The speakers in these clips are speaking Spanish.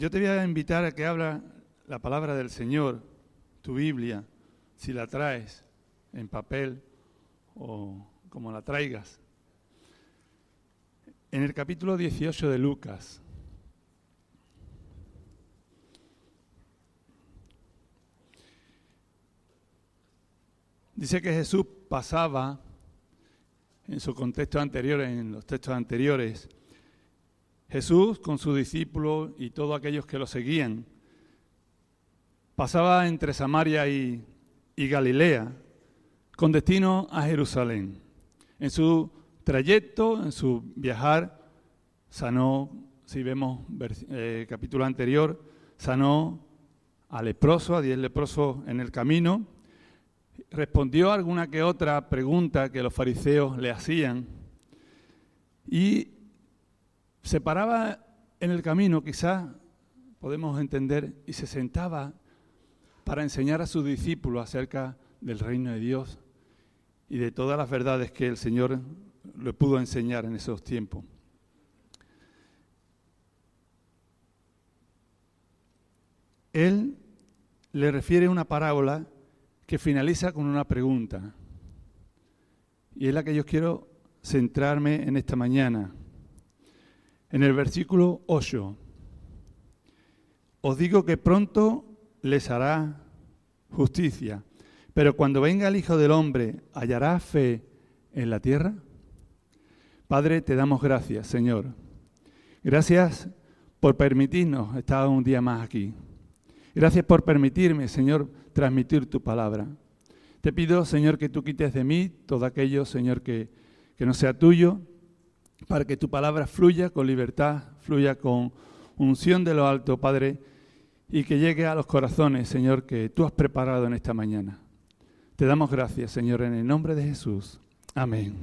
yo te voy a invitar a que habla la palabra del Señor, tu Biblia, si la traes en papel o como la traigas. En el capítulo 18 de Lucas, dice que Jesús pasaba en su contexto anterior, en los textos anteriores, Jesús con sus discípulos y todos aquellos que lo seguían, pasaba entre Samaria y, Galilea con destino a Jerusalén. En su trayecto, en su viajar, sanó, si vemos eh, capítulo anterior, sanó a leproso, a diez leprosos en el camino, respondió alguna que otra pregunta que los fariseos le hacían. Y se paraba en el camino, quizás podemos entender, y se sentaba para enseñar a sus discípulos acerca del reino de Dios y de todas las verdades que el Señor le pudo enseñar en esos tiempos. Él le refiere una parábola que finaliza con una pregunta. Y es la que yo quiero centrarme en esta mañana. En el versículo 8. Os digo que pronto les hará justicia, pero cuando venga el Hijo del Hombre, ¿hallará fe en la tierra? Padre, te damos gracias, Señor. Gracias por permitirnos estar un día más aquí. Gracias por permitirme, Señor, transmitir tu palabra. Te pido, Señor, que tú quites de mí todo aquello, Señor, que, que no sea tuyo, para que tu palabra fluya con libertad, fluya con unción de lo alto, Padre, y que llegue a los corazones, Señor, que tú has preparado en esta mañana. Te damos gracias, Señor, en el nombre de Jesús. Amén.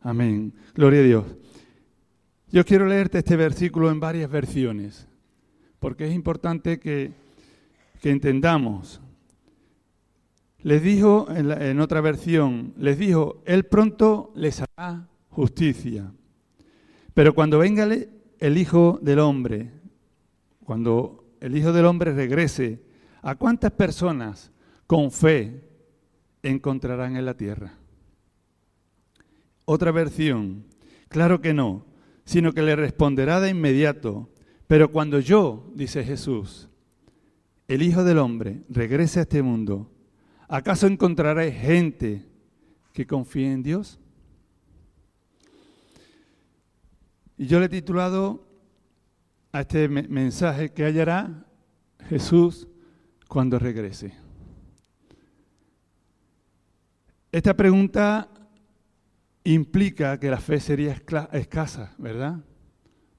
Amén. Gloria a Dios. Yo quiero leerte este versículo en varias versiones, porque es importante que, que entendamos. Les dijo en, en, otra versión, les dijo, Él pronto les hará justicia. Pero cuando venga el Hijo del Hombre, cuando el Hijo del Hombre regrese, ¿a cuántas personas con fe encontrarán en la tierra? Otra versión, claro que no, sino que le responderá de inmediato, pero cuando yo, dice Jesús, el Hijo del Hombre, regrese a este mundo, ¿acaso encontraré gente que confíe en Dios? Y yo le he titulado a este mensaje que hallará Jesús cuando regrese. Esta pregunta implica que la fe sería escasa, ¿verdad?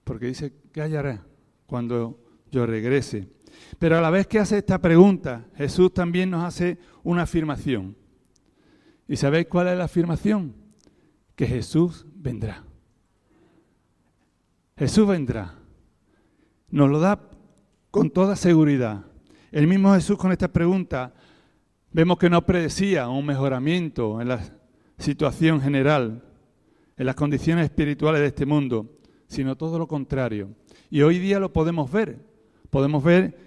Porque dice, ¿qué hallará cuando yo regrese? Pero a la vez que hace esta pregunta, Jesús también nos hace una afirmación. ¿Y sabéis cuál es la afirmación? Que Jesús vendrá. Jesús vendrá. Nos lo da con toda seguridad. El mismo Jesús con esta pregunta vemos que no predecía un mejoramiento en la situación general, en las condiciones espirituales de este mundo, sino todo lo contrario. Y hoy día lo podemos ver. Podemos ver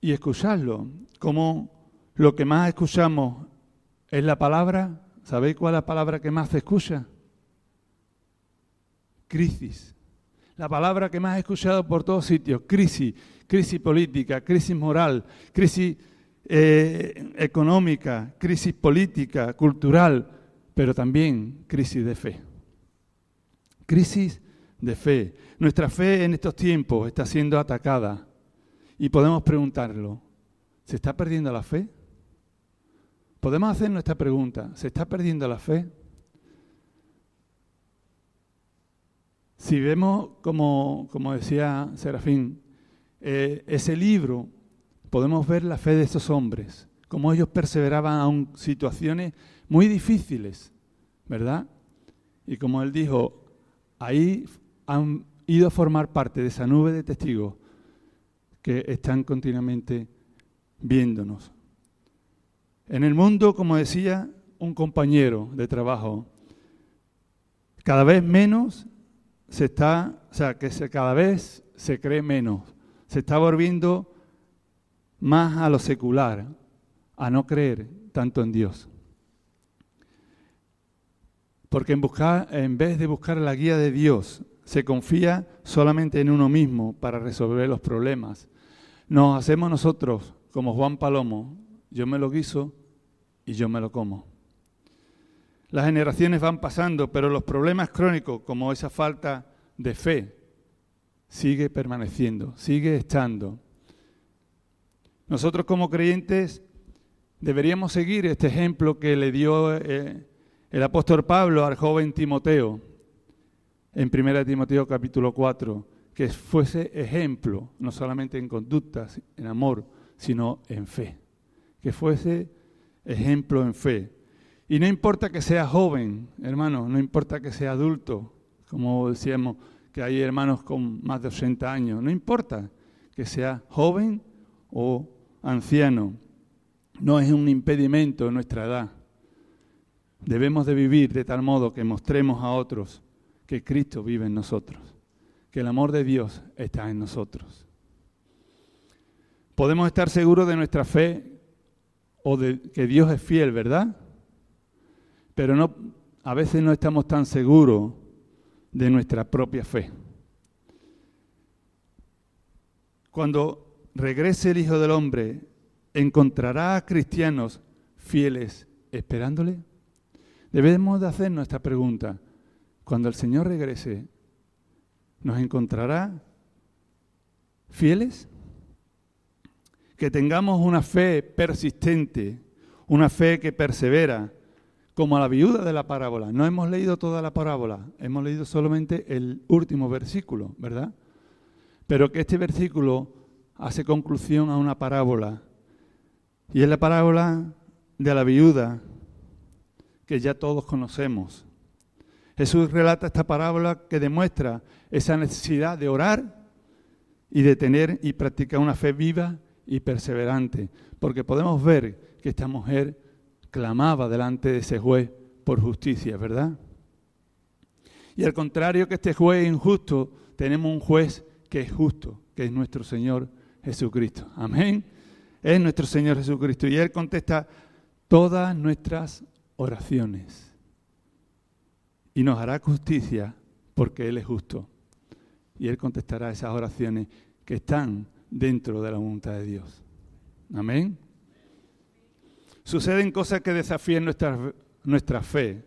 y escucharlo, como lo que más escuchamos es la palabra. ¿Sabéis cuál es la palabra que más se escucha? Crisis. La palabra que más he escuchado por todos sitios, crisis, crisis política, crisis moral, crisis eh, económica, crisis política, cultural, pero también crisis de fe. Crisis de fe. Nuestra fe en estos tiempos está siendo atacada y podemos preguntarlo, ¿se está perdiendo la fe? Podemos hacer nuestra pregunta, ¿se está perdiendo la fe? Si vemos, como, decía Serafín, eh, ese libro, podemos ver la fe de esos hombres, cómo ellos perseveraban aún situaciones muy difíciles, ¿verdad? Y como él dijo, ahí han ido a formar parte de esa nube de testigos que están continuamente viéndonos. En el mundo, como decía un compañero de trabajo, cada vez menos se está, o sea, que se, cada vez se cree menos, se está volviendo más a lo secular, a no creer tanto en Dios. Porque en, buscar, en vez de buscar la guía de Dios, se confía solamente en uno mismo para resolver los problemas. Nos hacemos nosotros como Juan Palomo, yo me lo guiso y yo me lo como. Las generaciones van pasando, pero los problemas crónicos, como esa falta de fe, sigue permaneciendo, sigue estando. Nosotros como creyentes deberíamos seguir este ejemplo que le dio eh, el apóstol Pablo al joven Timoteo en 1 Timoteo capítulo 4, que fuese ejemplo, no solamente en conductas, en amor, sino en fe. Que fuese ejemplo en fe. Y no importa que sea joven, hermano, no importa que sea adulto, como decíamos que hay hermanos con más de 80 años, no importa que sea joven o anciano, no es un impedimento en nuestra edad. Debemos de vivir de tal modo que mostremos a otros que Cristo vive en nosotros, que el amor de Dios está en nosotros. Podemos estar seguros de nuestra fe o de que Dios es fiel, ¿verdad? Pero no, a veces no estamos tan seguros de nuestra propia fe. Cuando regrese el Hijo del Hombre, ¿encontrará a cristianos fieles esperándole? Debemos de hacer nuestra pregunta. Cuando el Señor regrese, ¿nos encontrará fieles? Que tengamos una fe persistente, una fe que persevera, como la viuda de la parábola. No hemos leído toda la parábola, hemos leído solamente el último versículo, ¿verdad? Pero que este versículo hace conclusión a una parábola. Y es la parábola de la viuda que ya todos conocemos. Jesús relata esta parábola que demuestra esa necesidad de orar y de tener y practicar una fe viva y perseverante, porque podemos ver que esta mujer clamaba delante de ese juez por justicia, ¿verdad? Y al contrario que este juez injusto, tenemos un juez que es justo, que es nuestro Señor Jesucristo. Amén. Es nuestro Señor Jesucristo. Y Él contesta todas nuestras oraciones y nos hará justicia porque Él es justo. Y Él contestará esas oraciones que están dentro de la voluntad de Dios. Amén. Suceden cosas que desafían nuestra, nuestra fe.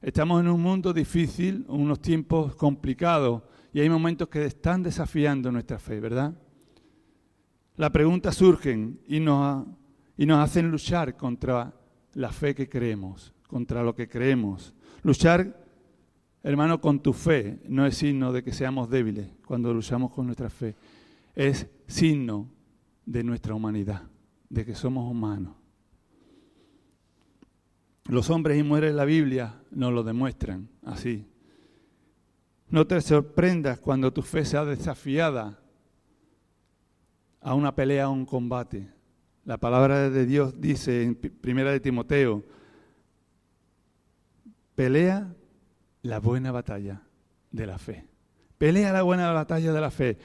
Estamos en un mundo difícil, unos tiempos complicados, y hay momentos que están desafiando nuestra fe, ¿verdad? Las preguntas surgen y nos, y nos hacen luchar contra la fe que creemos, contra lo que creemos. Luchar Hermano, con tu fe no es signo de que seamos débiles cuando luchamos con nuestra fe. Es signo de nuestra humanidad, de que somos humanos. Los hombres y mujeres de la Biblia nos lo demuestran así. No te sorprendas cuando tu fe sea desafiada a una pelea, a un combate. La palabra de Dios dice en Primera de Timoteo, pelea la buena batalla de la fe. Pelea la buena batalla de la fe.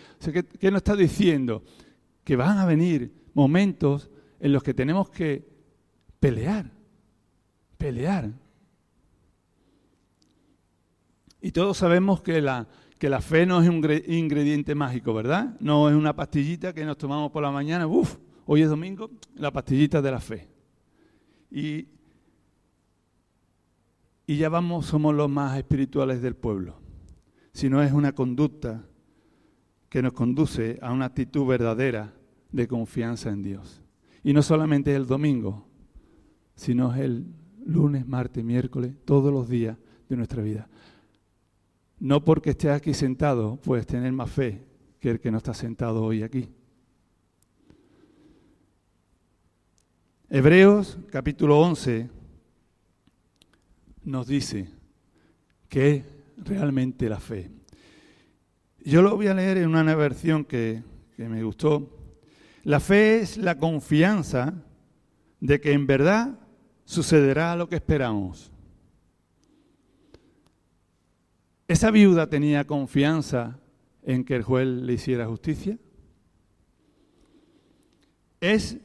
¿qué, nos está diciendo? Que van a venir momentos en los que tenemos que pelear, pelear. Y todos sabemos que la, que la fe no es un ingrediente mágico, ¿verdad? No es una pastillita que nos tomamos por la mañana, uff, hoy es domingo, la pastillita de la fe. Y y ya vamos, somos los más espirituales del pueblo, sino es una conducta que nos conduce a una actitud verdadera de confianza en Dios. Y no solamente el domingo, sino es el lunes, martes, miércoles, todos los días de nuestra vida. No porque estés aquí sentado puedes tener más fe que el que no está sentado hoy aquí. Hebreos capítulo 11 nos dice que es realmente la fe. Yo lo voy a leer en una versión que, que me gustó. La fe es la confianza de que en verdad sucederá lo que esperamos. Esa viuda tenía confianza en que el juez le hiciera justicia? Es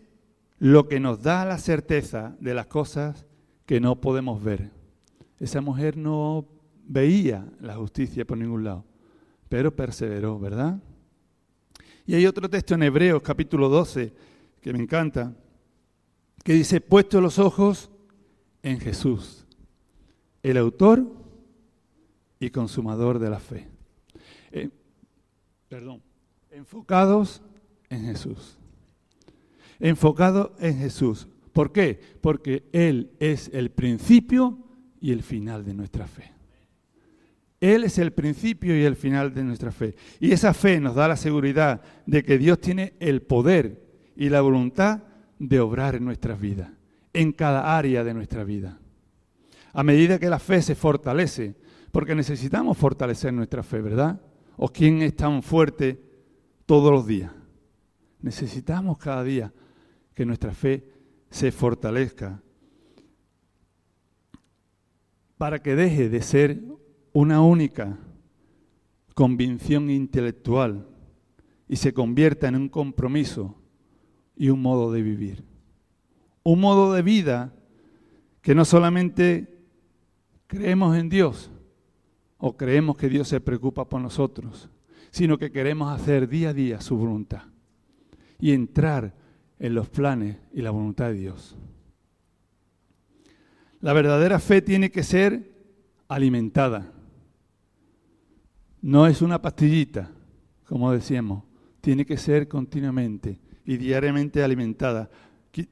lo que nos da la certeza de las cosas que no podemos ver. Esa mujer no veía la justicia por ningún lado, pero perseveró, ¿verdad? Y hay otro texto en Hebreos capítulo 12 que me encanta, que dice, puesto los ojos en Jesús, el autor y consumador de la fe. Eh, perdón, enfocados en Jesús. Enfocados en Jesús. ¿Por qué? Porque Él es el principio y el final de nuestra fe. Él es el principio y el final de nuestra fe. Y esa fe nos da la seguridad de que Dios tiene el poder y la voluntad de obrar en nuestras vidas, en cada área de nuestra vida. A medida que la fe se fortalece, porque necesitamos fortalecer nuestra fe, ¿verdad? ¿O quién es tan fuerte todos los días? Necesitamos cada día que nuestra fe se fortalezca para que deje de ser una única convicción intelectual y se convierta en un compromiso y un modo de vivir. Un modo de vida que no solamente creemos en Dios o creemos que Dios se preocupa por nosotros, sino que queremos hacer día a día su voluntad y entrar en los planes y la voluntad de Dios. La verdadera fe tiene que ser alimentada. No es una pastillita, como decíamos, tiene que ser continuamente y diariamente alimentada.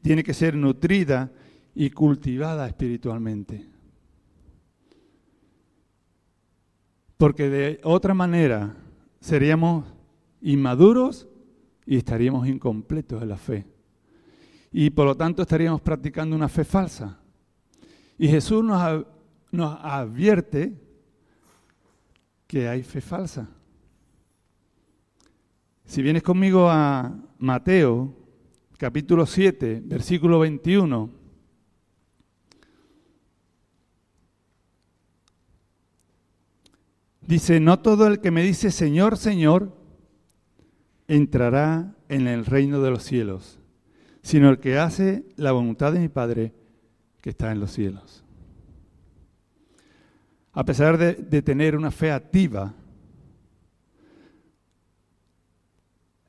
Tiene que ser nutrida y cultivada espiritualmente. Porque de otra manera seríamos inmaduros y estaríamos incompletos en la fe. Y por lo tanto estaríamos practicando una fe falsa. Y Jesús nos, nos advierte que hay fe falsa. Si vienes conmigo a Mateo, capítulo 7, versículo 21, dice, no todo el que me dice Señor, Señor, entrará en el reino de los cielos, sino el que hace la voluntad de mi Padre que está en los cielos. A pesar de, tener una fe activa,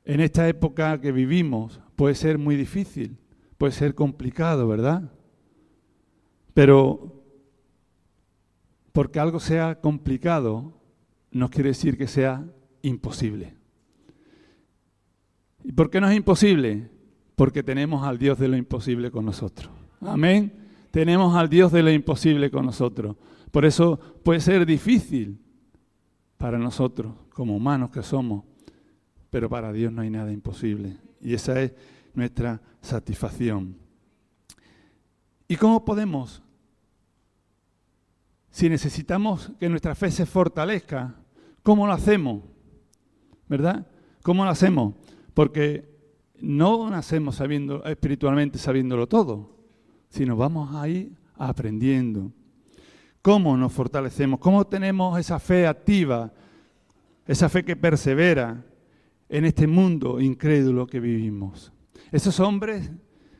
en esta época que vivimos puede ser muy difícil, puede ser complicado, ¿verdad? Pero porque algo sea complicado no quiere decir que sea imposible. ¿Y por qué no es imposible? Porque tenemos al Dios de lo imposible con nosotros. Amén tenemos al Dios de lo imposible con nosotros. Por eso puede ser difícil para nosotros, como humanos que somos, pero para Dios no hay nada imposible. Y esa es nuestra satisfacción. ¿Y cómo podemos? Si necesitamos que nuestra fe se fortalezca, ¿cómo lo hacemos? ¿Verdad? ¿Cómo lo hacemos? Porque no nacemos sabiendo espiritualmente sabiéndolo todo sino vamos a ir aprendiendo. ¿Cómo nos fortalecemos? ¿Cómo tenemos esa fe activa, esa fe que persevera en este mundo incrédulo que vivimos? Esos hombres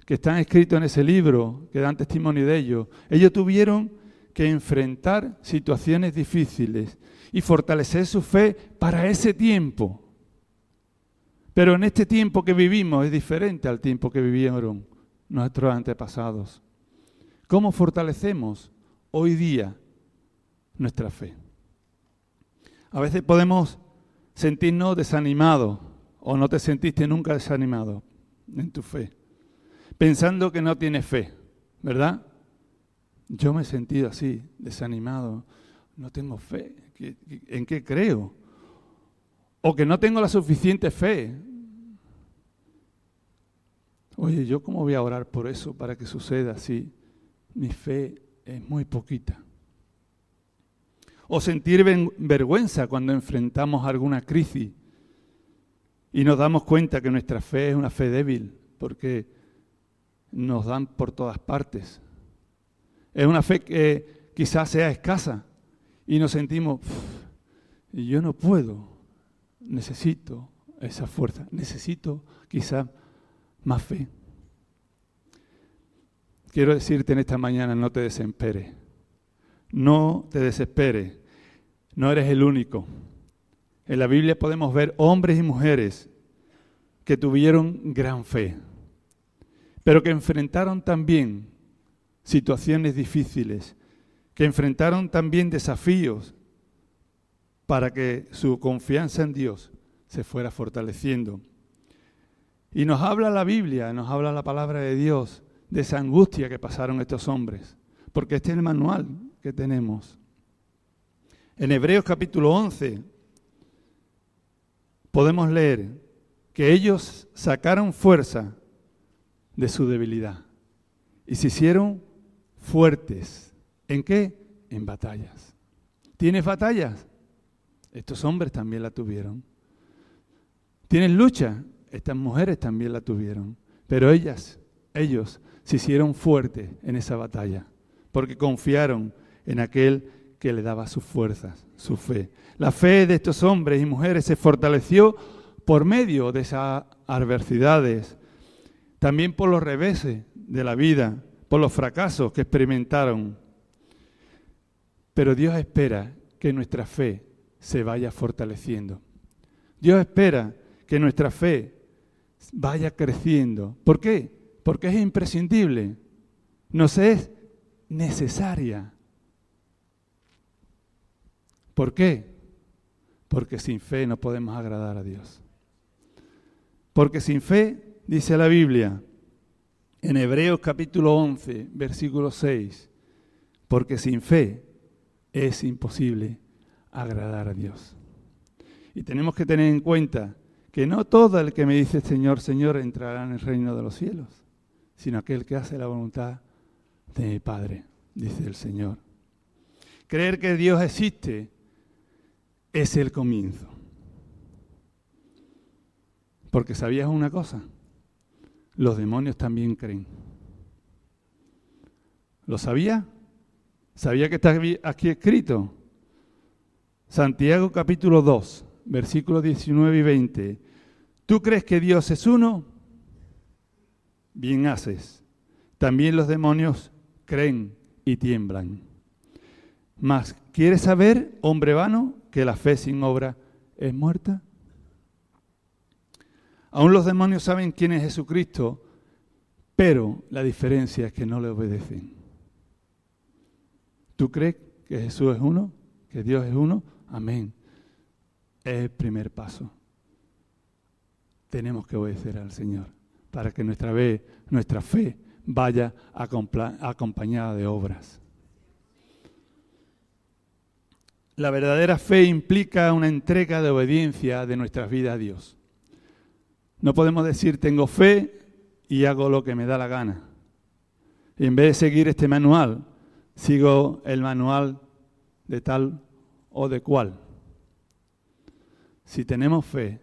que están escritos en ese libro, que dan testimonio de ellos, ellos tuvieron que enfrentar situaciones difíciles y fortalecer su fe para ese tiempo. Pero en este tiempo que vivimos es diferente al tiempo que vivieron nuestros antepasados. ¿Cómo fortalecemos hoy día nuestra fe? A veces podemos sentirnos desanimados o no te sentiste nunca desanimado en tu fe, pensando que no tienes fe, ¿verdad? Yo me he sentido así, desanimado, no tengo fe, ¿en qué creo? O que no tengo la suficiente fe, Oye, ¿yo cómo voy a orar por eso para que suceda así? Mi fe es muy poquita. O sentir vergüenza cuando enfrentamos alguna crisis y nos damos cuenta que nuestra fe es una fe débil porque nos dan por todas partes. Es una fe que quizás sea escasa y nos sentimos, yo no puedo, necesito esa fuerza, necesito quizá más fe. Quiero decirte en esta mañana, no te desesperes, no te desesperes, no eres el único. En la Biblia podemos ver hombres y mujeres que tuvieron gran fe, pero que enfrentaron también situaciones difíciles, que enfrentaron también desafíos para que su confianza en Dios se fuera fortaleciendo. Y nos habla la Biblia, nos habla la palabra de Dios de esa angustia que pasaron estos hombres, porque este es el manual que tenemos. En Hebreos capítulo 11 podemos leer que ellos sacaron fuerza de su debilidad y se hicieron fuertes. ¿En qué? En batallas. ¿Tienes batallas? Estos hombres también la tuvieron. ¿Tienes lucha? Estas mujeres también la tuvieron. Pero ellas, ellos, se hicieron fuertes en esa batalla, porque confiaron en aquel que le daba sus fuerzas, su fe. La fe de estos hombres y mujeres se fortaleció por medio de esas adversidades, también por los reveses de la vida, por los fracasos que experimentaron. Pero Dios espera que nuestra fe se vaya fortaleciendo. Dios espera que nuestra fe vaya creciendo. ¿Por qué? Porque es imprescindible, nos es necesaria. ¿Por qué? Porque sin fe no podemos agradar a Dios. Porque sin fe, dice la Biblia, en Hebreos capítulo 11, versículo 6, porque sin fe es imposible agradar a Dios. Y tenemos que tener en cuenta que no todo el que me dice Señor, Señor entrará en el reino de los cielos, sino aquel que hace la voluntad de mi Padre, dice el Señor. Creer que Dios existe es el comienzo. Porque sabías una cosa, los demonios también creen. ¿Lo sabía? ¿Sabía que está aquí escrito? Santiago capítulo 2, versículos 19 y 20. ¿Tú crees que Dios es uno? Bien haces. También los demonios creen y tiemblan. Mas, ¿quieres saber, hombre vano, que la fe sin obra es muerta? Aún los demonios saben quién es Jesucristo, pero la diferencia es que no le obedecen. ¿Tú crees que Jesús es uno? ¿Que Dios es uno? Amén. Es el primer paso. Tenemos que obedecer al Señor para que nuestra, fe, nuestra fe vaya acompañada de obras. La verdadera fe implica una entrega de obediencia de nuestras vidas a Dios. No podemos decir tengo fe y hago lo que me da la gana. Y en vez de seguir este manual, sigo el manual de tal o de cual. Si tenemos fe,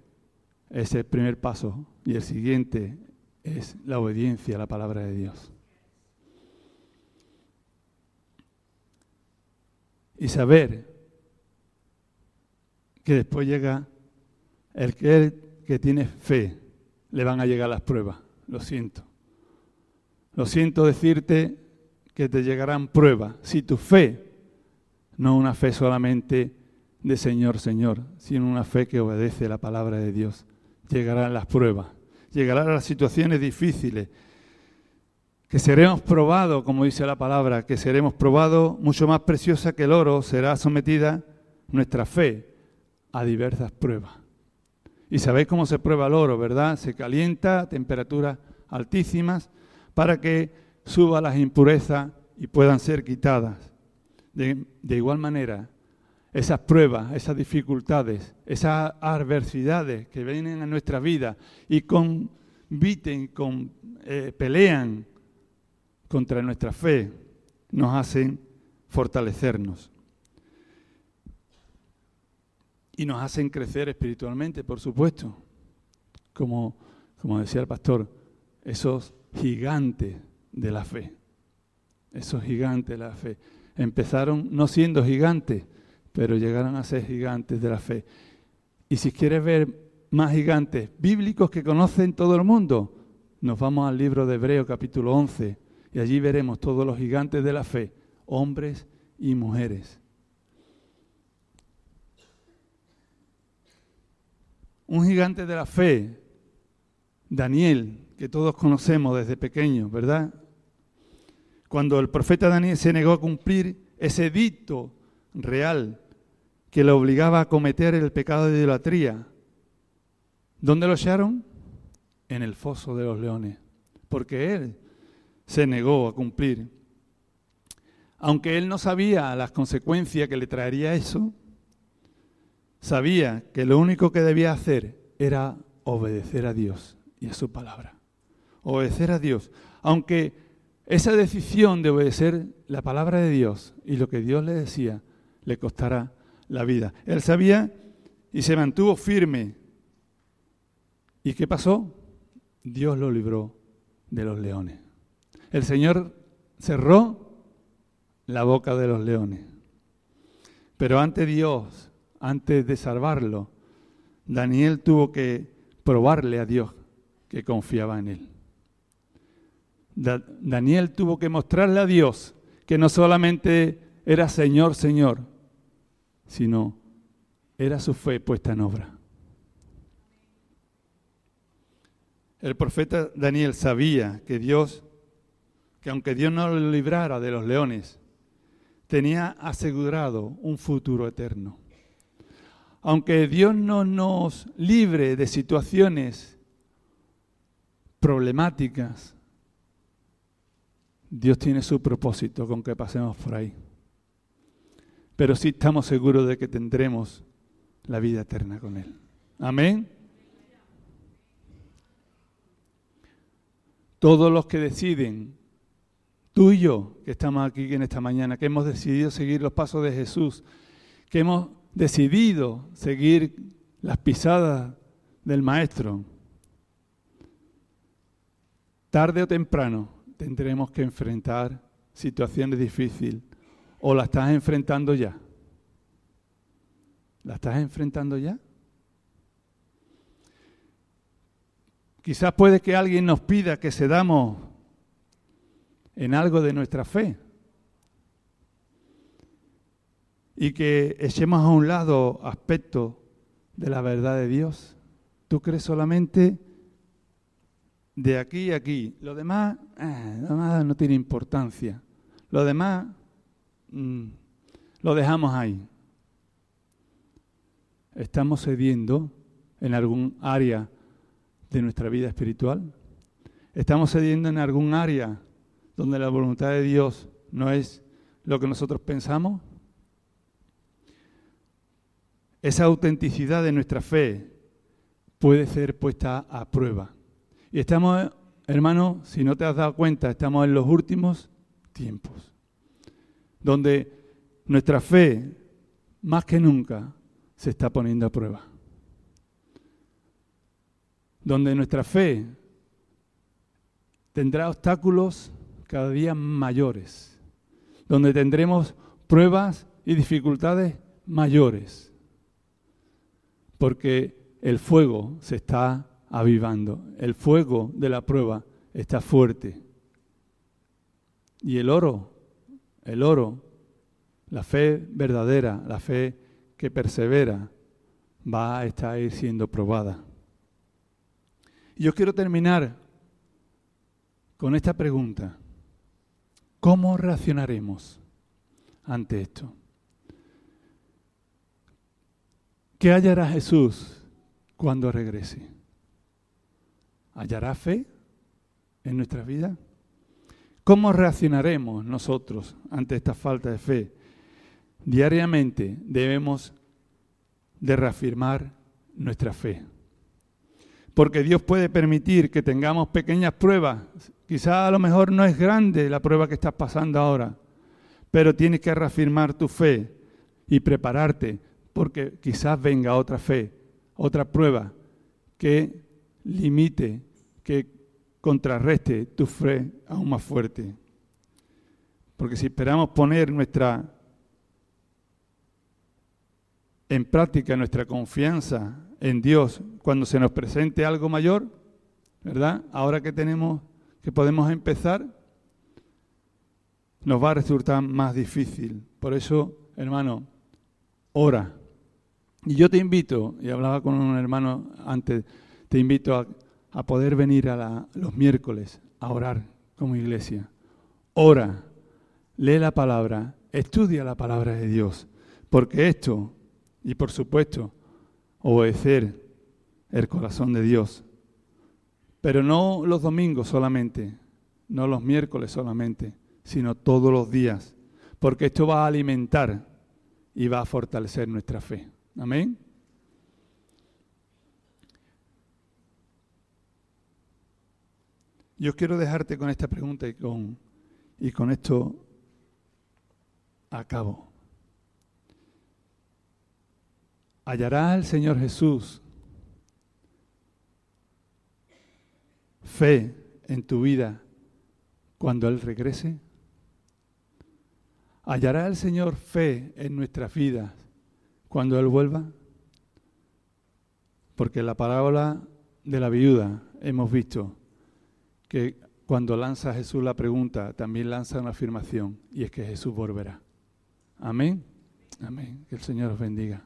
es el primer paso y el siguiente es la obediencia a la palabra de Dios. Y saber que después llega el que, tiene fe, le van a llegar las pruebas. Lo siento. Lo siento decirte que te llegarán pruebas. Si tu fe, no una fe solamente de Señor, Señor, sino una fe que obedece la palabra de Dios, llegarán las pruebas, llegarán las situaciones difíciles, que seremos probados, como dice la palabra, que seremos probados, mucho más preciosa que el oro, será sometida nuestra fe a diversas pruebas. Y sabéis cómo se prueba el oro, ¿verdad? Se calienta a temperaturas altísimas para que suba las impurezas y puedan ser quitadas. De, igual manera, esas pruebas, esas dificultades, esas adversidades que vienen a nuestra vida y conviten, con, eh, pelean contra nuestra fe, nos hacen fortalecernos. Y nos hacen crecer espiritualmente, por supuesto. Como, como decía el pastor, esos gigantes de la fe. Esos gigantes de la fe. Empezaron no siendo gigantes, pero llegaron a ser gigantes de la fe. Y si quieres ver más gigantes bíblicos que conocen todo el mundo, nos vamos al libro de Hebreo capítulo 11 y allí veremos todos los gigantes de la fe, hombres y mujeres. Un gigante de la fe, Daniel, que todos conocemos desde pequeño, ¿verdad? Cuando el profeta Daniel se negó a cumplir ese dicto real que le obligaba a cometer el pecado de idolatría, ¿dónde lo echaron? En el foso de los leones, porque él se negó a cumplir. Aunque él no sabía las consecuencias que le traería eso, sabía que lo único que debía hacer era obedecer a Dios y a su palabra. Obedecer a Dios. Aunque esa decisión de obedecer la palabra de Dios y lo que Dios le decía le costara la vida. Él sabía y se mantuvo firme. ¿Y qué pasó? Dios lo libró de los leones. El Señor cerró la boca de los leones. Pero ante Dios antes de salvarlo, Daniel tuvo que probarle a Dios que confiaba en él. Daniel tuvo que mostrarle a Dios que no solamente era Señor, Señor, sino era su fe puesta en obra. El profeta Daniel sabía que Dios, que aunque Dios no lo librara de los leones, tenía asegurado un futuro eterno aunque Dios no nos libre de situaciones problemáticas, Dios tiene su propósito con que pasemos por ahí. Pero sí estamos seguros de que tendremos la vida eterna con Él. Amén. Todos los que deciden, tú y yo, que estamos aquí en esta mañana, que hemos decidido seguir los pasos de Jesús, que hemos decidido seguir las pisadas del Maestro, tarde o temprano tendremos que enfrentar situaciones difíciles o la estás enfrentando ya. ¿La estás enfrentando ya? Quizás puede que alguien nos pida que cedamos en algo de nuestra fe. Y que echemos a un lado aspectos de la verdad de Dios. Tú crees solamente de aquí a aquí. Lo demás, eh, no tiene importancia. Lo demás mm, lo dejamos ahí. ¿Estamos cediendo en algún área de nuestra vida espiritual? ¿Estamos cediendo en algún área donde la voluntad de Dios no es lo que nosotros pensamos? Esa autenticidad de nuestra fe puede ser puesta a prueba. Y estamos, hermano, si no te has dado cuenta, estamos en los últimos tiempos, donde nuestra fe, más que nunca, se está poniendo a prueba. Donde nuestra fe tendrá obstáculos cada día mayores, donde tendremos pruebas y dificultades mayores porque el fuego se está avivando, el fuego de la prueba está fuerte. Y el oro, el oro, la fe verdadera, la fe que persevera, va a estar siendo probada. Yo quiero terminar con esta pregunta. ¿Cómo reaccionaremos ante esto? ¿Qué hallará Jesús cuando regrese? ¿Hallará fe en nuestra vida? ¿Cómo reaccionaremos nosotros ante esta falta de fe? Diariamente debemos de reafirmar nuestra fe. Porque Dios puede permitir que tengamos pequeñas pruebas. Quizá a lo mejor no es grande la prueba que estás pasando ahora, pero tienes que reafirmar tu fe y prepararte porque quizás venga otra fe, otra prueba que limite, que contrarreste tu fe aún más fuerte. Porque si esperamos poner nuestra en práctica nuestra confianza en Dios cuando se nos presente algo mayor, ¿verdad? Ahora que tenemos, que podemos empezar, nos va a resultar más difícil. Por eso, hermano, ora. Y yo te invito, y hablaba con un hermano antes, te invito a, poder venir a los miércoles a orar como iglesia. Ora, lee la palabra, estudia la palabra de Dios, porque esto, y por supuesto, obedecer el corazón de Dios, pero no los domingos solamente, no los miércoles solamente, sino todos los días, porque esto va a alimentar y va a fortalecer nuestra fe. Amén. Yo quiero dejarte con esta pregunta y con, y con esto acabo. ¿Hallará el Señor Jesús fe en tu vida cuando Él regrese? ¿Hallará el Señor fe en nuestras vidas cuando Él vuelva? Porque la parábola de la viuda hemos visto que cuando lanza Jesús la pregunta, también lanza una afirmación, y es que Jesús volverá. Amén. Amén. Que el Señor os bendiga.